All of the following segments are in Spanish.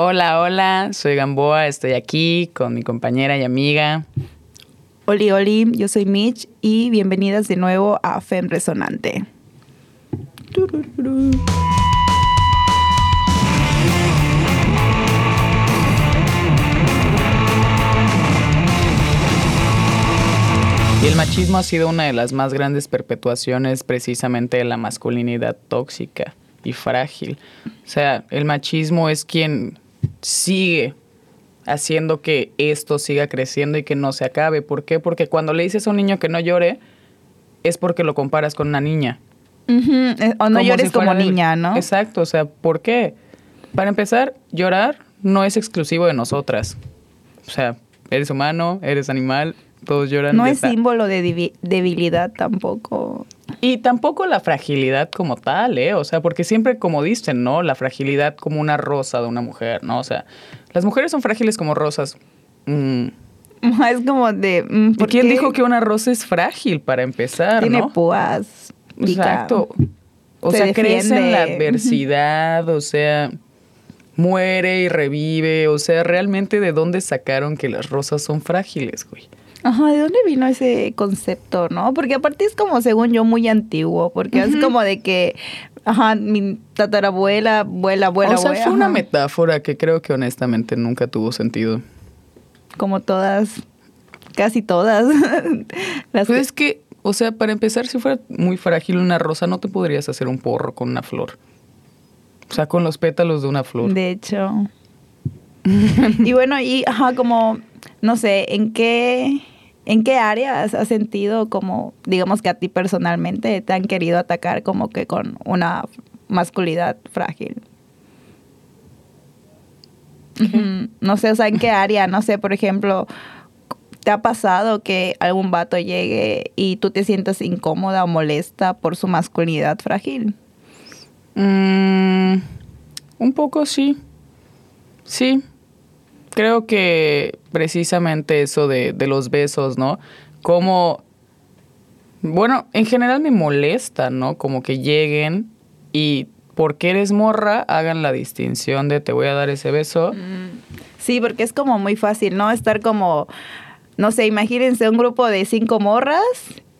Hola, hola, soy Gamboa, estoy aquí con mi compañera y amiga. Oli, oli, yo soy Mitch y bienvenidas de nuevo a FEM Resonante. Y el machismo ha sido una de las más grandes perpetuaciones precisamente de la masculinidad tóxica y frágil. O sea, el machismo es quien sigue haciendo que esto siga creciendo y que no se acabe. ¿Por qué? Porque cuando le dices a un niño que no llore, es porque lo comparas con una niña. Eh, o no llores como niña, ¿no? Exacto, o sea, ¿por qué? Para empezar, llorar no es exclusivo de nosotras. O sea, eres humano, eres animal, todos lloran. No es símbolo de debilidad tampoco. Y tampoco la fragilidad como tal, ¿eh? O sea, porque siempre como dicen, ¿no? La fragilidad como una rosa de una mujer, ¿no? O sea, las mujeres son frágiles como rosas. Mm. Es como de... Mm, ¿Por ¿Quién dijo que una rosa es frágil para empezar, Tiene púas. Exacto. O sea, crece en la adversidad, o sea, muere y revive. O sea, realmente de dónde sacaron que las rosas son frágiles, güey. Ajá, ¿de dónde vino ese concepto, no? Porque aparte es como, según yo, muy antiguo, porque es como de que, ajá, mi tatarabuela, abuela, abuela, O sea, fue una metáfora que creo que honestamente nunca tuvo sentido. Como todas, casi todas. Las pues es que, o sea, para empezar, si fuera muy frágil una rosa, no te podrías hacer un porro con una flor. O sea, con los pétalos de una flor. De hecho. y bueno, y ajá, como no sé, ¿en qué, en qué áreas has sentido como, digamos que a ti personalmente te han querido atacar como que con una masculinidad frágil? No sé, o sea, ¿en qué área? No sé, por ejemplo, ¿te ha pasado que algún vato llegue y tú te sientas incómoda o molesta por su masculinidad frágil? Mm, un poco sí. Sí, creo que precisamente eso de, los besos, ¿no? Como, bueno, en general me molesta, ¿no? Como que lleguen y porque eres morra, hagan la distinción de te voy a dar ese beso. Mm. Sí, porque es como muy fácil, ¿no? Estar como, no sé, imagínense un grupo de cinco morras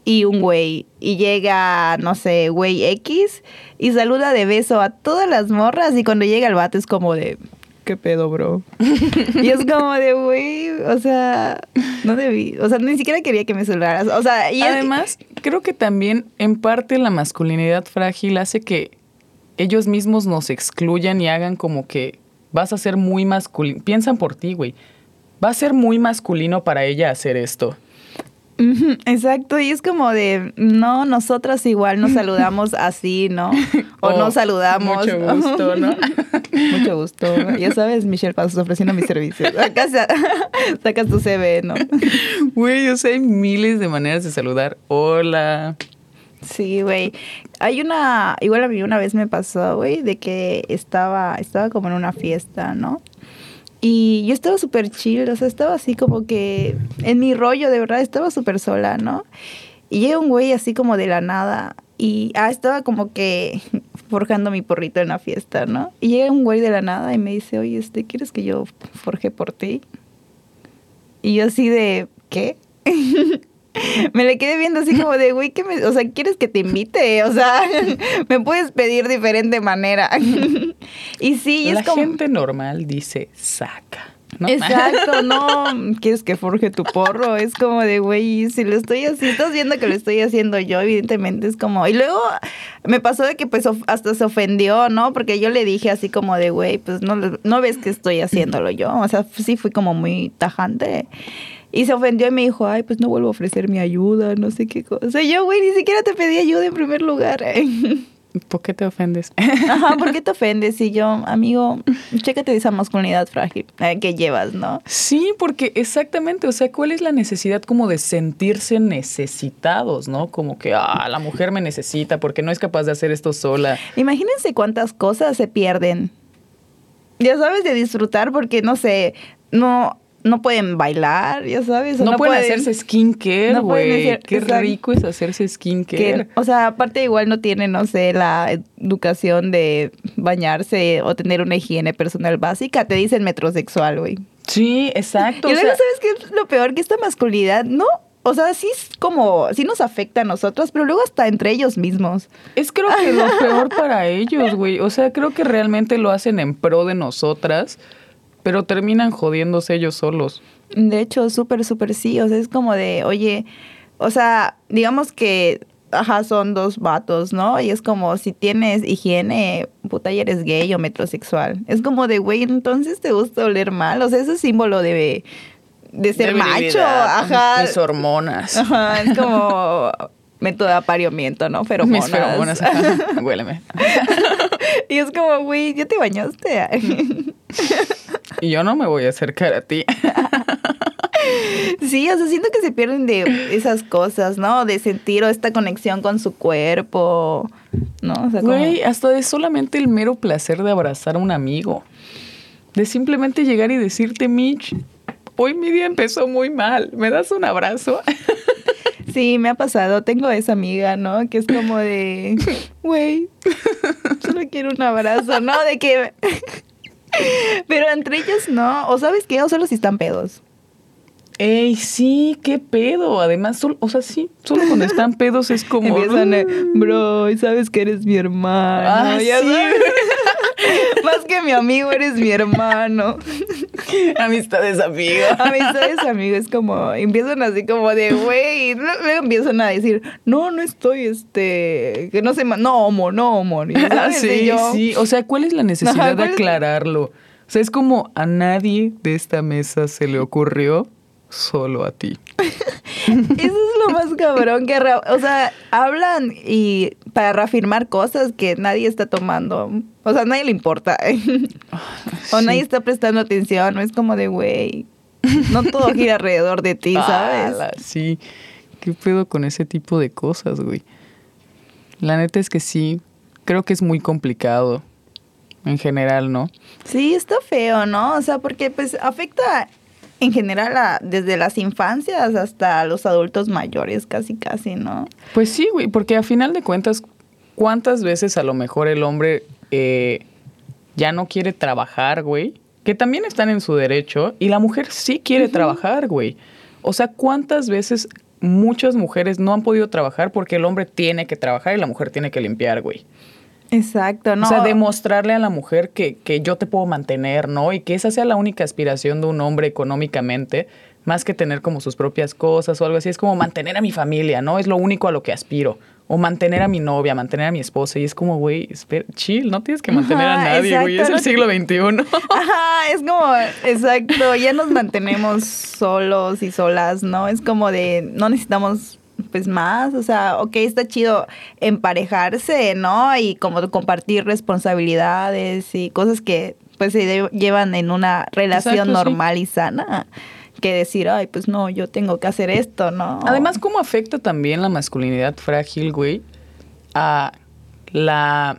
y un güey. Y llega, no sé, güey X y saluda de beso a todas las morras y cuando llega el vato es como de, ¿qué pedo, bro? y es como de, güey, o sea, no debí, o sea, ni siquiera quería que me saludaras. O sea, y además, creo que también en parte la masculinidad frágil hace que ellos mismos nos excluyan y hagan como que vas a ser muy masculino. Piensan por ti, güey. Va a ser muy masculino para ella hacer esto. Exacto, y es como de, no, nosotras igual nos saludamos así, ¿no? O no saludamos. Mucho gusto, ¿no? mucho gusto. Ya sabes, Michelle Pasos ofreciendo mis servicios. Acá sacas tu CV, ¿no? Güey, yo sé, hay miles de maneras de saludar. Hola. Sí, güey. Hay una, igual a mí una vez me pasó, güey, de que estaba, estaba como en una fiesta, ¿no? Y yo estaba súper chill, o sea, estaba así como que en mi rollo, de verdad, estaba súper sola, ¿no? Y llega un güey así como de la nada y, ah, estaba como que forjando mi porrito en la fiesta, ¿no? Y llega un güey de la nada y me dice, oye, este, ¿quieres que yo forje por ti? Y yo así de, ¿qué? me le quedé viendo así como de, güey, ¿qué me, o sea, ¿quieres que te invite? O sea, me puedes pedir diferente manera. y sí, La es como... gente normal dice, saca. Exacto, no, quieres que forje tu porro, es como de, güey, si lo estoy haciendo, estás viendo que lo estoy haciendo yo, evidentemente es como, y luego me pasó de que pues hasta se ofendió, ¿no? Porque yo le dije así como de, güey, pues no, no ves que estoy haciéndolo yo, o sea, sí fui como muy tajante. Y se ofendió y me dijo, ay, pues no vuelvo a ofrecer mi ayuda, no sé qué cosa. Yo, güey, ni siquiera te pedí ayuda en primer lugar. ¿Por qué te ofendes? Ajá, ¿por qué te ofendes? Y yo, amigo, chécate esa masculinidad frágil eh, que llevas, ¿no? Sí, porque exactamente, o sea, ¿cuál es la necesidad como de sentirse necesitados, ¿no? Como que, ah, la mujer me necesita porque no es capaz de hacer esto sola. Imagínense cuántas cosas se pierden. Ya sabes, de disfrutar porque, no sé, no, no pueden bailar, ya sabes. o No, pueden, pueden- hacerse skincare, no pueden güey. hacer- Qué exacto. rico es hacerse skincare. que, o sea, aparte igual no tienen, no sé, la educación de bañarse o tener una higiene personal básica, te dicen metrosexual, güey. Sí, exacto. Y luego, sea, ¿sabes qué es lo peor? Que esta masculinidad, no, o sea, sí es como, sí nos afecta a nosotros, pero luego hasta entre ellos mismos. Es creo que lo peor para ellos, güey. O sea, creo que realmente lo hacen en pro de nosotras, pero terminan jodiéndose ellos solos. De hecho, súper, súper sí. O sea, es como de, oye, o sea, digamos que, ajá, son dos vatos, ¿no? Y es como, si tienes higiene, puta, ya eres gay o metrosexual. Es como de, güey, entonces te gusta oler mal. O sea, ese es símbolo de, de ser De macho. Ajá. Mis hormonas. Ajá, es como método de apareamiento, ¿no? Feromonas. Mis feromonas. ajá. Huéleme. y es como, güey, ¿ya te bañaste? Y yo no me voy a acercar a ti. Sí, o sea, siento que se pierden de esas cosas, ¿no? De sentir o esta conexión con su cuerpo, ¿no? O sea, como- Güey, hasta de solamente el mero placer de abrazar a un amigo. De simplemente llegar y decirte, Mitch, hoy mi día empezó muy mal. ¿Me das un abrazo? Sí, me ha pasado. Tengo esa amiga, ¿no? Que es como de, güey, solo quiero un abrazo, ¿no? De que... Pero entre ellos no. O sabes qué, o solo si están pedos. Ey, sí, qué pedo. Además, sol- o sea, sí, solo cuando están pedos es como. Empiezan, eh, bro, y sabes que eres mi hermano. Ah, ya sí. sabes. Más que mi amigo, eres mi hermano. Amistades amigas. Amistades, amigos, es como, empiezan así como de, güey, luego empiezan a decir, no, no estoy, este, que no sé, no homo, no homo. Y sí, yo, sí. O sea, ¿cuál es la necesidad de ¿cuál es- aclararlo? O sea, es como a nadie de esta mesa se le ocurrió, solo a ti. Eso es lo más cabrón que, o sea, hablan y para reafirmar cosas que nadie está tomando. O sea, a nadie le importa. o nadie está prestando atención. No es como de, güey, no todo gira alrededor de ti, ¿sabes? Ala, sí. ¿Qué pedo con ese tipo de cosas, güey? La neta es que sí, creo que es muy complicado en general, ¿no? Sí, está feo, ¿no? O sea, porque pues afecta en general a- desde las infancias hasta los adultos mayores, casi, casi, ¿no? Pues sí, güey, porque a final de cuentas, ¿cuántas veces a lo mejor el hombre eh, ya no quiere trabajar, güey? Que también están en su derecho, y la mujer sí quiere trabajar, güey. O sea, ¿cuántas veces muchas mujeres no han podido trabajar porque el hombre tiene que trabajar y la mujer tiene que limpiar, güey? Exacto, ¿no? O sea, demostrarle a la mujer que, que yo te puedo mantener, ¿no? Y que esa sea la única aspiración de un hombre económicamente, más que tener como sus propias cosas o algo así. Es como mantener a mi familia, ¿no? Es lo único a lo que aspiro. O mantener a mi novia, mantener a mi esposa. Y es como, güey, espera, chill, no tienes que mantener a nadie, güey. Es el siglo XXI. Ajá, es como, exacto, ya nos mantenemos solos y solas, ¿no? Es como de, no necesitamos pues más, o sea, ok, está chido emparejarse, ¿no? Y como compartir responsabilidades y cosas que pues se llevan en una relación Exacto, sí. normal y sana, que decir, ay, pues no, yo tengo que hacer esto, ¿no? Además, ¿cómo afecta también la masculinidad frágil, güey, a la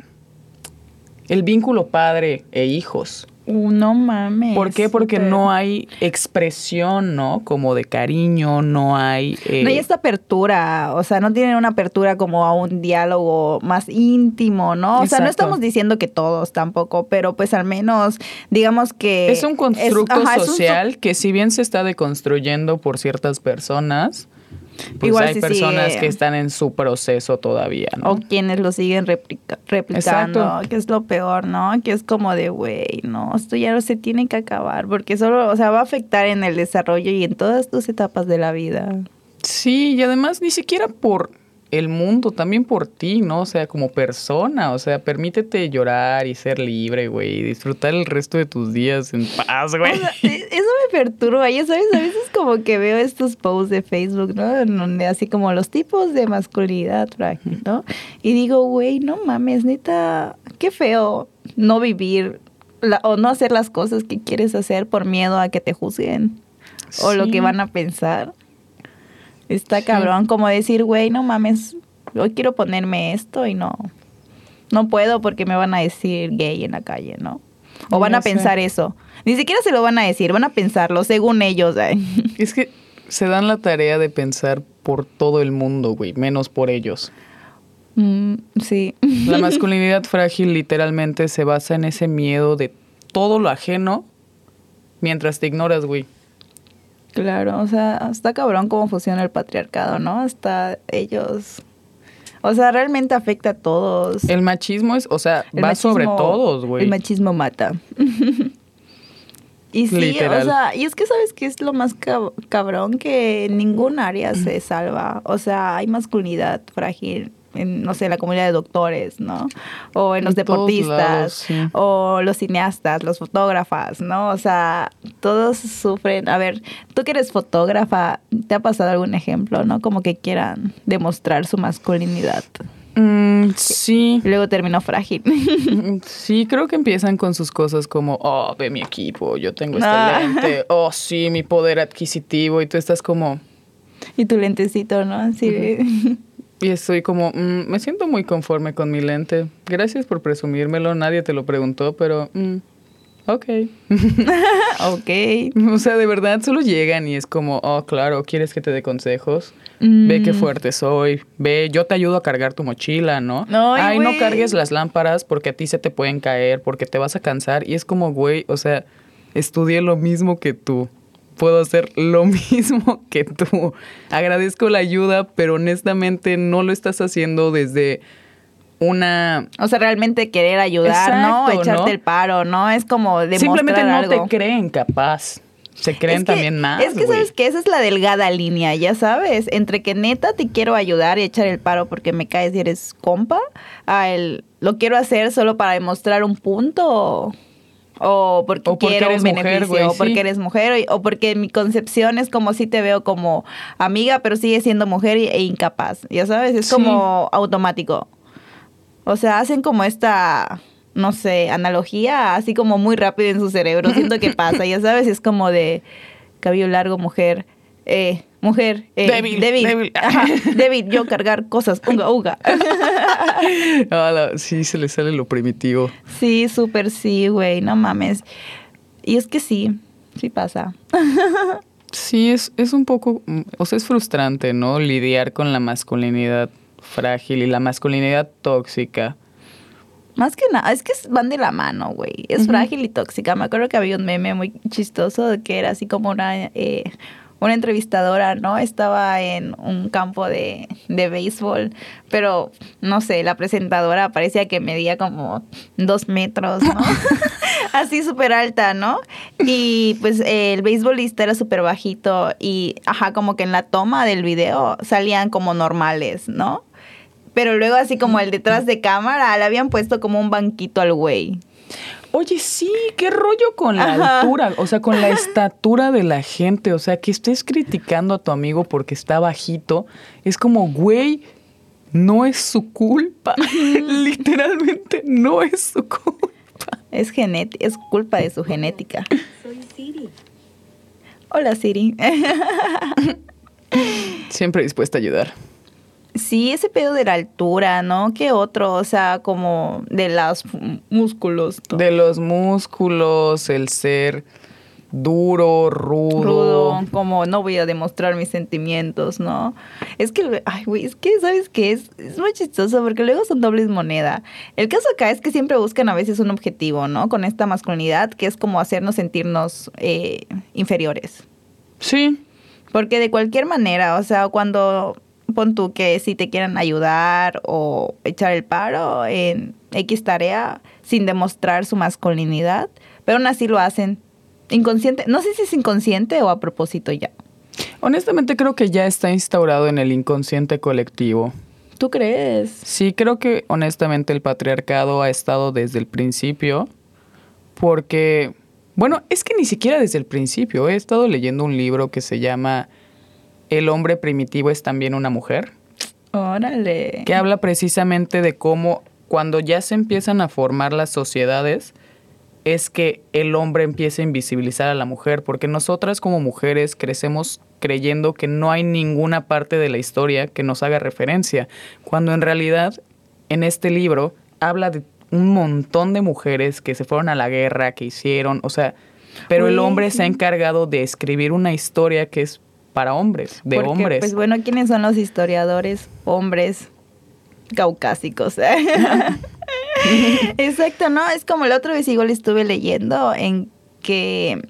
el vínculo padre e hijos? No mames. ¿Por qué? Porque no hay expresión, ¿no? Como de cariño, no hay... eh, No hay esta apertura, o sea, no tienen una apertura como a un diálogo más íntimo, ¿no? O sea, no estamos diciendo que todos tampoco, pero pues al menos digamos que... Es un constructo ajá, un social que si bien se está deconstruyendo por ciertas personas, pues Igual hay personas sigue. que están en su proceso todavía, ¿no? O quienes lo siguen replica- replicando, Exacto. que es lo peor, ¿no? Que es como de, güey, no, esto ya no se tiene que acabar, porque solo, o sea, va a afectar en el desarrollo y en todas tus etapas de la vida. Sí, y además ni siquiera por el mundo, también por ti, ¿no? O sea, como persona, o sea, permítete llorar y ser libre, güey, y disfrutar el resto de tus días en paz, güey. O sea, e- eso me perturba, ya sabes, a veces como que veo estos posts de Facebook, ¿no? En donde así como los tipos de masculinidad ¿no? Y digo, güey, no mames, neta, qué feo no vivir la- o no hacer las cosas que quieres hacer por miedo a que te juzguen o lo que van a pensar. Está Sí. cabrón, como decir, güey, no mames, hoy quiero ponerme esto y no, no puedo porque me van a decir gay en la calle, ¿no? O van a sé. pensar eso. Ni siquiera se lo van a decir, van a pensarlo según ellos. Es que se dan la tarea de pensar por todo el mundo, güey, menos por ellos. Mm, sí. La masculinidad frágil literalmente se basa en ese miedo de todo lo ajeno mientras te ignoras, güey. Claro, o sea, está cabrón cómo funciona el patriarcado, ¿no? Hasta ellos. O sea, realmente afecta a todos. El machismo es, o sea, El va sobre todos, güey. El machismo mata. y sí, Literal. o sea, y es que sabes que es lo más cab- cabrón que en ningún área se salva. O sea, hay masculinidad frágil en, no sé, la comunidad de doctores, ¿no? O en los En deportistas, lados, sí. o los cineastas, los fotógrafas, ¿no? O sea, todos sufren. A ver, tú que eres fotógrafa, ¿te ha pasado algún ejemplo, no? Como que quieran demostrar su masculinidad. Mm, sí. Luego terminó frágil. Sí, creo que empiezan con sus cosas como, oh, ve mi equipo, yo tengo este Ah. lente, oh, sí, mi poder adquisitivo, y tú estás como, y tu lentecito, ¿no? Así. Y estoy como, "Mm, me siento muy conforme con mi lente. Gracias por presumírmelo, nadie te lo preguntó, pero, mm, ok. ok. O sea, de verdad solo llegan y es como, oh, claro, ¿quieres que te dé consejos? Ve qué Mm. fuerte soy. Ve, yo te ayudo a cargar tu mochila, ¿no? Ay, Ay, no cargues las lámparas porque a ti se te pueden caer, porque te vas a cansar. Y es como, güey, o sea, estudié lo mismo que tú. Puedo hacer lo mismo que tú. Agradezco la ayuda, pero honestamente no lo estás haciendo desde una... O sea, realmente querer ayudar, ¿no? Echarte ¿no? el paro, ¿no? Es como demostrar Simplemente no algo. te creen capaz. Se creen Es que- también más. Es que sabes que esa es la delgada línea, ya sabes, entre que neta te quiero ayudar y echar el paro porque me caes y eres compa, a el lo quiero hacer solo para demostrar un punto o porque, O porque quiero un mujer, beneficio güey, o porque sí. eres mujer o porque mi concepción es como si te veo como amiga pero sigue siendo mujer e incapaz, ya sabes, es Sí. como automático. O sea, hacen como esta, no sé, analogía así como muy rápido en su cerebro. Siento que pasa, ya sabes, es como de cabello largo, mujer, eh, mujer, eh, Débil, débil, débil. Ajá, débil, yo cargar cosas, uga, uga. Ah, la- sí, se le sale lo primitivo. Sí, súper sí, güey, no mames. Y es que sí, sí pasa. Sí, es, es un poco, o sea, es frustrante, ¿no? Lidiar con la masculinidad frágil y la masculinidad tóxica. Más que nada, es que van de la mano, güey. Es frágil y tóxica. Me acuerdo que había un meme muy chistoso de que era así como una, eh, una entrevistadora, ¿no? Estaba en un campo de, de béisbol, pero no sé, la presentadora parecía que medía como dos metros, ¿no? así súper alta, ¿no? Y pues eh, el beisbolista era súper bajito y, ajá, como que en la toma del video salían como normales, ¿no? Pero luego así como el detrás de cámara le habían puesto como un banquito al güey. Oye, sí, qué rollo con la Ajá. altura, o sea, con la estatura de la gente, o sea, que estés criticando a tu amigo porque está bajito, es como, güey, no es su culpa, literalmente no es su culpa. Es es culpa de su genética. Hola Siri. Siempre dispuesta a ayudar. Sí, ese pedo de la altura, ¿no? ¿Qué otro? O sea, como de los músculos. ¿no? De los músculos, el ser duro, rudo. rudo, como no voy a demostrar mis sentimientos, ¿no? Es que, ay, güey, es que, ¿sabes qué? Es, es muy chistoso porque luego son dobles moneda. El caso acá es que siempre buscan a veces un objetivo, ¿no? Con esta masculinidad, que es como hacernos sentirnos eh, inferiores. Sí, Porque de cualquier manera, o sea, cuando pon tú que si te quieren ayudar o echar el paro en X tarea sin demostrar su masculinidad, pero aún así lo hacen inconsciente. No sé si es inconsciente o a propósito ya. honestamente creo que ya está instaurado en el inconsciente colectivo. ¿Tú crees? Sí, creo que honestamente el patriarcado ha estado desde el principio, porque, bueno, es que ni siquiera desde el principio. He estado leyendo un libro que se llama El hombre primitivo es también una mujer, Órale. que habla precisamente de cómo cuando ya se empiezan a formar las sociedades, es que el hombre empieza a invisibilizar a la mujer, porque nosotras como mujeres crecemos creyendo que no hay ninguna parte de la historia que nos haga referencia, cuando en realidad en este libro habla de un montón de mujeres que se fueron a la guerra, que hicieron, o sea, pero el hombre se ha encargado de escribir una historia que es para hombres, de Porque, hombres. Pues bueno, ¿quiénes son los historiadores? Hombres caucásicos. Exacto, ¿no? Es como la otra vez igual estuve leyendo en que,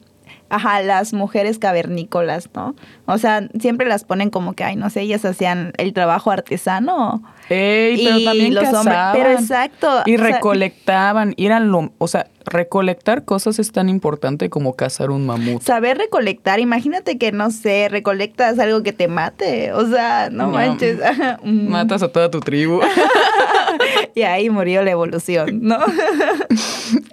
ajá, las mujeres cavernícolas, ¿no? O sea, siempre las ponen como que, ay, no sé, ellas hacían el trabajo artesano. Ey, pero y también los hombres- cazaban. pero exacto, Y sea- recolectaban, y eran lo, o sea, recolectar cosas es tan importante como cazar un mamut. Saber recolectar, imagínate que, no sé, recolectas algo que te mate, o sea, no, No. manches. Mm. Matas a toda tu tribu. Y ahí murió la evolución, ¿no?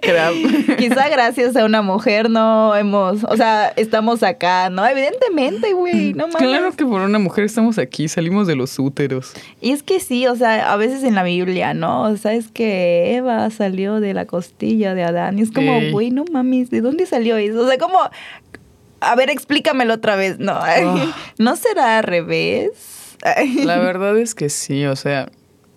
Quizá gracias a una mujer no hemos, o sea, estamos acá, ¿no? Evidentemente, güey, no mames. Claro que por una mujer estamos aquí, salimos de los úteros. Y es que sí, o sea, a veces en la Biblia, ¿no? O sea, es que Eva salió de la costilla de Adán. Y es como, Ey. güey, no mames, ¿de dónde salió eso? O sea, como, a ver, explícamelo otra vez, ¿no? Ah. ¿No será al revés? La verdad es que sí, o sea,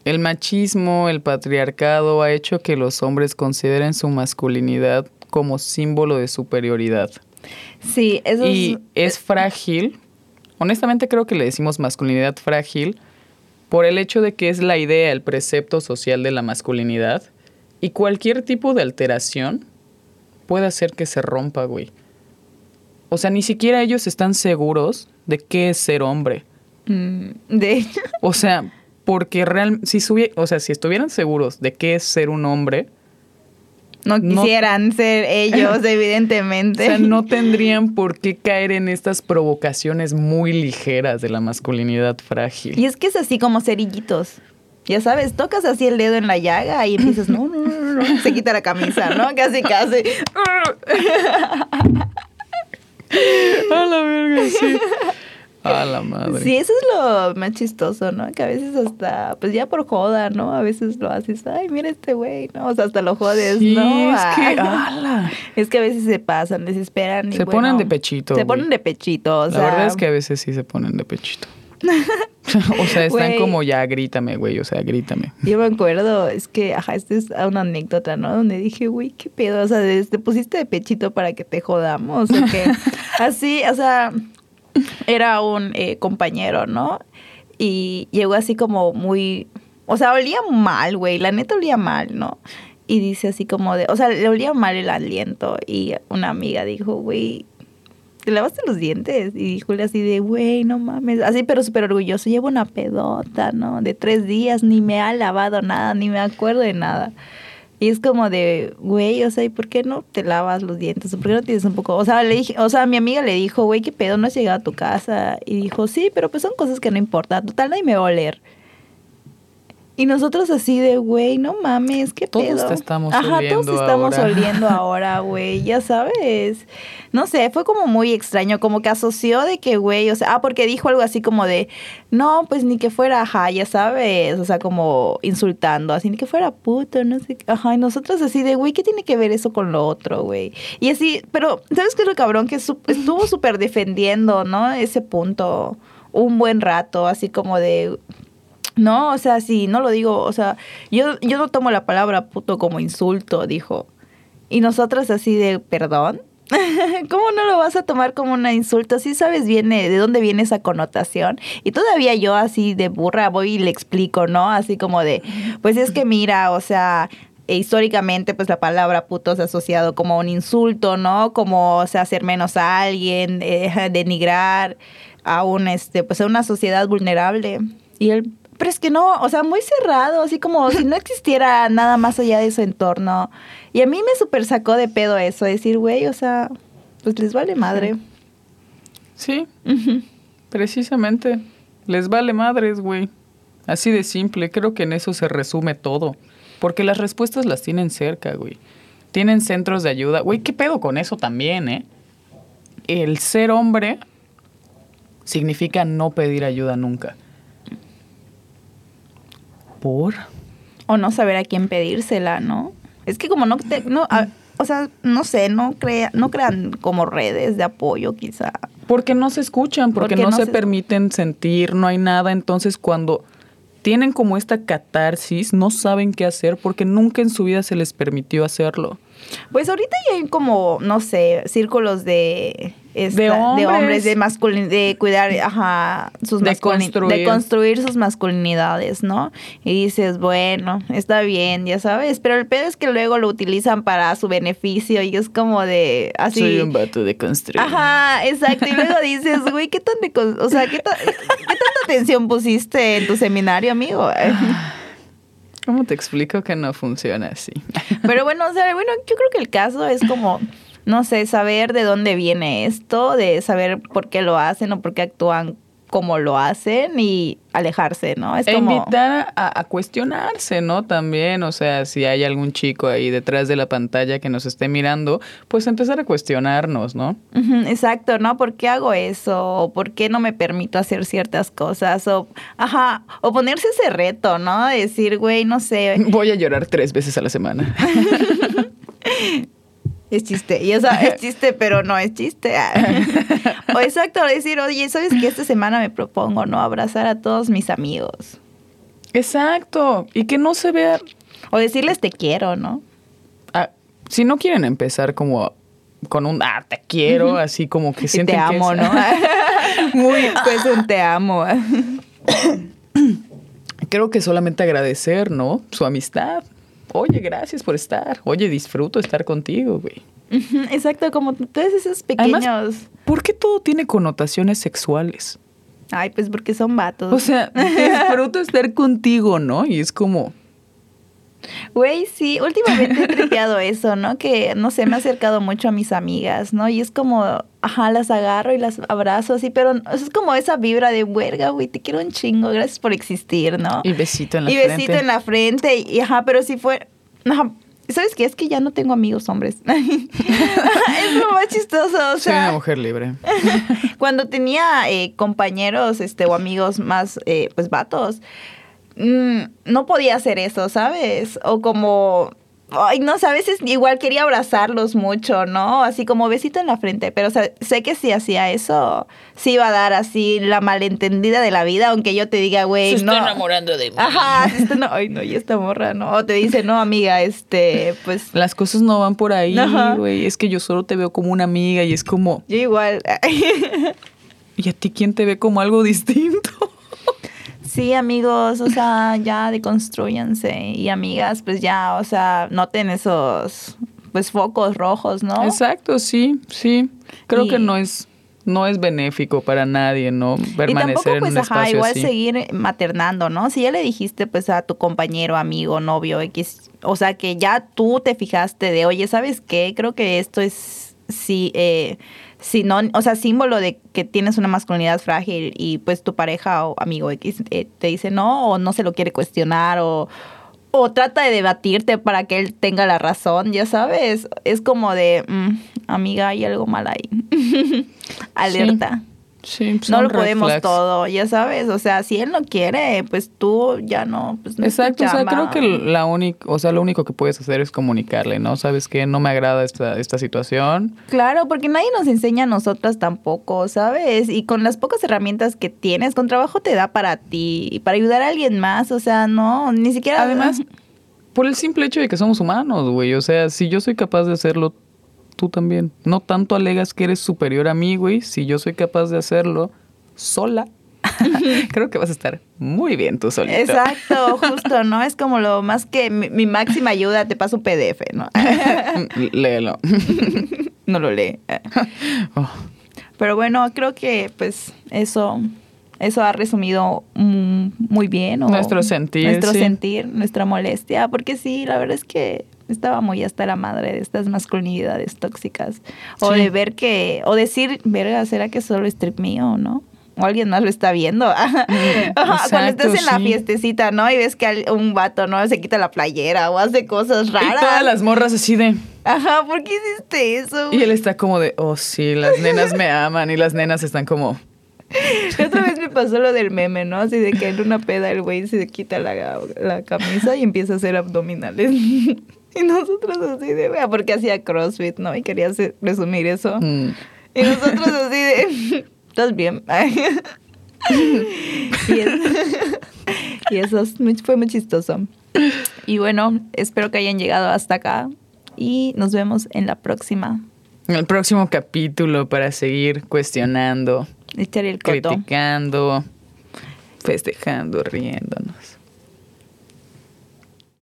el machismo, el patriarcado ha hecho que los hombres consideren su masculinidad como símbolo de superioridad. Sí, eso y es... es frágil. Honestamente creo que le decimos masculinidad frágil por el hecho de que es la idea, el precepto social de la masculinidad y cualquier tipo de alteración puede hacer que se rompa, güey. O sea, ni siquiera ellos están seguros de qué es ser hombre. Mm, de hecho, O sea, porque real, si, subie- o sea, si estuvieran seguros de qué es ser un hombre, no No- quisieran ser ellos, o evidentemente. sea, no tendrían por qué caer en estas provocaciones muy ligeras de la masculinidad frágil. Y es que es así como cerillitos. Ya sabes, tocas así el dedo en la llaga y empiezas, no, no, no, no. se quita la camisa, ¿no? Casi, casi. A la verga, sí. A la madre. Sí, eso es lo más chistoso, ¿no? Que a veces hasta, pues ya por joda, ¿no? A veces lo haces, ay, mira este güey, ¿no? O sea, hasta lo jodes, Sí, ¿no? es que, ala. Es que a veces se pasan, desesperan. y Se bueno, ponen de pechito, Se güey. ponen de pechito, o la sea. verdad es que a veces sí se ponen de pechito. o sea, están como ya, grítame, güey, o sea, grítame. Yo me acuerdo, es que, ajá, esta es una anécdota, ¿no? Donde dije, güey, qué pedo, o sea, te pusiste de pechito para que te jodamos, o qué. así, o sea, era un eh, compañero, ¿no? Y llegó así como muy, o sea, olía mal, güey, la neta olía mal, ¿no? Y dice así como de, o sea, le olía mal el aliento y una amiga dijo, güey, ¿te lavaste los dientes? Y dijo así de, güey, no mames. Así, pero súper orgulloso. Llevo una pedota, ¿no? De tres días, ni me ha lavado nada, ni me acuerdo de nada. Y es como de, güey, o sea, ¿y por qué no te lavas los dientes? ¿Por qué no tienes un poco? O sea, le dije, o sea, mi amiga le dijo, güey, ¿qué pedo? ¿No has llegado a tu casa? Y dijo, sí, pero pues son cosas que no importan. Total, nadie me va a oler. Y nosotros así de, güey, no mames, qué Todos pedo. te estamos Ajá, oliendo todos estamos ahora. oliendo ahora, güey, ya sabes. No sé, fue como muy extraño, como que asoció de que, güey, o sea, ah, porque dijo algo así como de, no, pues ni que fuera, ajá, ya sabes, o sea, como insultando, así, ni que fuera puto, no sé, qué. ajá, y nosotros así de, güey, ¿qué tiene que ver eso con lo otro, güey? Y así, pero, ¿sabes qué es lo cabrón? Que su- estuvo súper defendiendo, ¿no? Ese punto un buen rato, así como de, no, o sea, sí, no lo digo, o sea, yo, yo no tomo la palabra puto como insulto, dijo. Y nosotras así de, perdón. ¿Cómo no lo vas a tomar como un insulto? Sí sabes viene de dónde viene esa connotación. Y todavía yo así de burra voy y le explico, ¿no? Así como de, pues es que mira, o sea, e históricamente pues la palabra puto se ha asociado como un insulto, ¿no? Como, o sea, hacer menos a alguien, eh, denigrar a un, este, pues a una sociedad vulnerable. Y él, pero es que no, o sea, muy cerrado, así como si no existiera nada más allá de su entorno. Y a mí me super sacó de pedo eso, decir, güey, o sea, pues les vale madre. Sí, Ujú. precisamente. Les vale madres, güey. Así de simple, creo que en eso se resume todo. Porque las respuestas las tienen cerca, güey. Tienen centros de ayuda. Güey, ¿qué pedo con eso también, eh? El ser hombre significa no pedir ayuda nunca. ¿Por? O no saber a quién pedírsela, ¿no? Es que como no, te- no a- o sea, no sé, no, crea, no crean como redes de apoyo quizá. Porque no se escuchan, porque, Porque no, no se, se- permiten sentir, no hay nada. Entonces, cuando tienen como esta catarsis, no saben qué hacer porque nunca en su vida se les permitió hacerlo. Pues ahorita ya hay como, no sé, círculos de esta- De hombres. de masculin de cuidar, ajá, sus De construir. de construir sus masculinidades, ¿no? Y dices, bueno, está bien, ya sabes, pero el pedo es que luego lo utilizan para su beneficio y es como de así. vato de construir. Ajá, exacto. Y luego dices, güey, ¿qué tan de o sea, ¿qué, ta- qué tanta atención pusiste en tu seminario, amigo? ¿Cómo te explico que no funciona así? Pero bueno, o sea, bueno, yo creo que el caso es como, no sé, saber de dónde viene esto, de saber por qué lo hacen o por qué actúan como lo hacen y alejarse, ¿no? Es E como... invitar a, a cuestionarse, ¿no? También, o sea, si hay algún chico ahí detrás de la pantalla que nos esté mirando, pues empezar a cuestionarnos, ¿no? Exacto, ¿no? ¿Por qué hago eso? ¿O por qué no me permito hacer ciertas cosas? O, ajá, o ponerse ese reto, ¿no? Decir, güey, no sé, Voy a llorar tres veces a la semana. Es chiste, y o sea, es chiste, pero no es chiste. o exacto, decir, oye, ¿sabes qué? Esta semana me propongo, ¿no? Abrazar a todos mis amigos. Exacto. Y que no se vea... O decirles te quiero, ¿no? ah, si no quieren empezar como con un, ah, te quiero, así como que sienten te que amo, es- ¿no? Muy, pues un te amo. Creo que solamente agradecer, ¿no? Su amistad. Oye, gracias por estar. Oye, disfruto estar contigo, güey. Exacto, como todos esos Además- pequeños. ¿Por qué todo tiene connotaciones sexuales? Ay, pues porque son vatos. O sea, disfruto estar contigo, ¿no? Y es como, Güey, sí, últimamente he tripeado eso, ¿no? Que, no sé, me he acercado mucho a mis amigas, ¿no? Y es como, ajá, las agarro y las abrazo así, pero es como esa vibra de, huelga, güey, te quiero un chingo, gracias por existir, ¿no? y besito en la y frente. besito en la frente, y ajá, pero si fue, ajá, ¿sabes qué? Es que ya no tengo amigos hombres. es lo más chistoso, o Soy una sea, mujer libre. cuando tenía eh, compañeros, este, o amigos más, eh, pues, vatos, mm, no podía hacer eso, ¿sabes? O como... Ay, no sé, a veces igual quería abrazarlos mucho, ¿no? Así como besito en la frente, pero o sea, sé que si hacía eso, sí iba a dar así la malentendida de la vida, aunque yo te diga, güey, Se no. está enamorando de mí. Ajá, se está- no, ay, no, y esta morra, ¿no? O te dice, no, amiga, este, pues, Las cosas no van por ahí, güey. Es que yo solo te veo como una amiga y es como, yo igual. ¿y a ti quién te ve como algo distinto? Sí, amigos, o sea, ya deconstruyanse. Y amigas, pues ya, o sea, noten esos, pues, focos rojos, ¿no? Exacto, sí, sí. Creo Y- que no es, no es benéfico para nadie, ¿no? Y Permanecer tampoco, en pues, un ajá, espacio igual así. seguir maternando, ¿no? Si ya le dijiste, pues, a tu compañero, amigo, novio, X, o sea, que ya tú te fijaste de, oye, ¿sabes qué? Creo que esto es, sí, eh, sinón- o sea, símbolo de que tienes una masculinidad frágil y, pues, tu pareja o amigo X eh, te dice no, o no se lo quiere cuestionar, o, o trata de debatirte para que él tenga la razón, ya sabes. Es como de, mm, amiga, hay algo mal ahí. Alerta no son lo podemos flags. todo, ya sabes, o sea, si él no quiere, pues tú ya no, pues no Exacto, o sea, creo que la única, o sea, lo único que puedes hacer es comunicarle, ¿no? Sabes que no me agrada esta, esta situación. Claro, porque nadie nos enseña a nosotras tampoco, ¿sabes? Y con las pocas herramientas que tienes, con trabajo te da para ti y para ayudar a alguien más, o sea, no, ni siquiera... Además, por el simple hecho de que somos humanos, güey. O sea, si yo soy capaz de hacerlo, tú también. No tanto alegas que eres superior a mí, güey. Si yo soy capaz de hacerlo sola, creo que vas a estar muy bien tú solito. Exacto, justo, ¿no? Es como lo más que mi, mi máxima ayuda, te paso un PDF, ¿no? Léelo. no lo lee. Oh, Pero bueno, creo que pues eso, eso ha resumido muy bien. o Nuestro sentir, Nuestro sí. sentir, nuestra molestia, porque sí, la verdad es que estaba muy hasta la madre de estas masculinidades tóxicas. O Sí. de ver que, o decir, verga, ¿será que solo es trip mío o no? O alguien más lo está viendo. Ajá, Cuando exacto, estás en la sí. fiestecita, ¿no? Y ves que un vato, ¿no? Se quita la playera o hace cosas Y raras. todas las morras así de... Ajá, ¿por qué hiciste eso? Y él está como de, oh sí, las nenas me aman. Y las nenas están como... La otra vez me pasó lo del meme, ¿no? Así de que en una peda el güey se quita la, la camisa y empieza a hacer abdominales. Y nosotros así de, vea, porque hacía CrossFit, ¿no? Y quería hacer- resumir eso. mm, Y nosotros así de, ¿estás bien? y, es- Y eso es muy- fue muy chistoso. Y bueno, espero que hayan llegado hasta acá y nos vemos en la próxima. En el próximo capítulo para seguir cuestionando, Echar el criticando, festejando, riéndonos.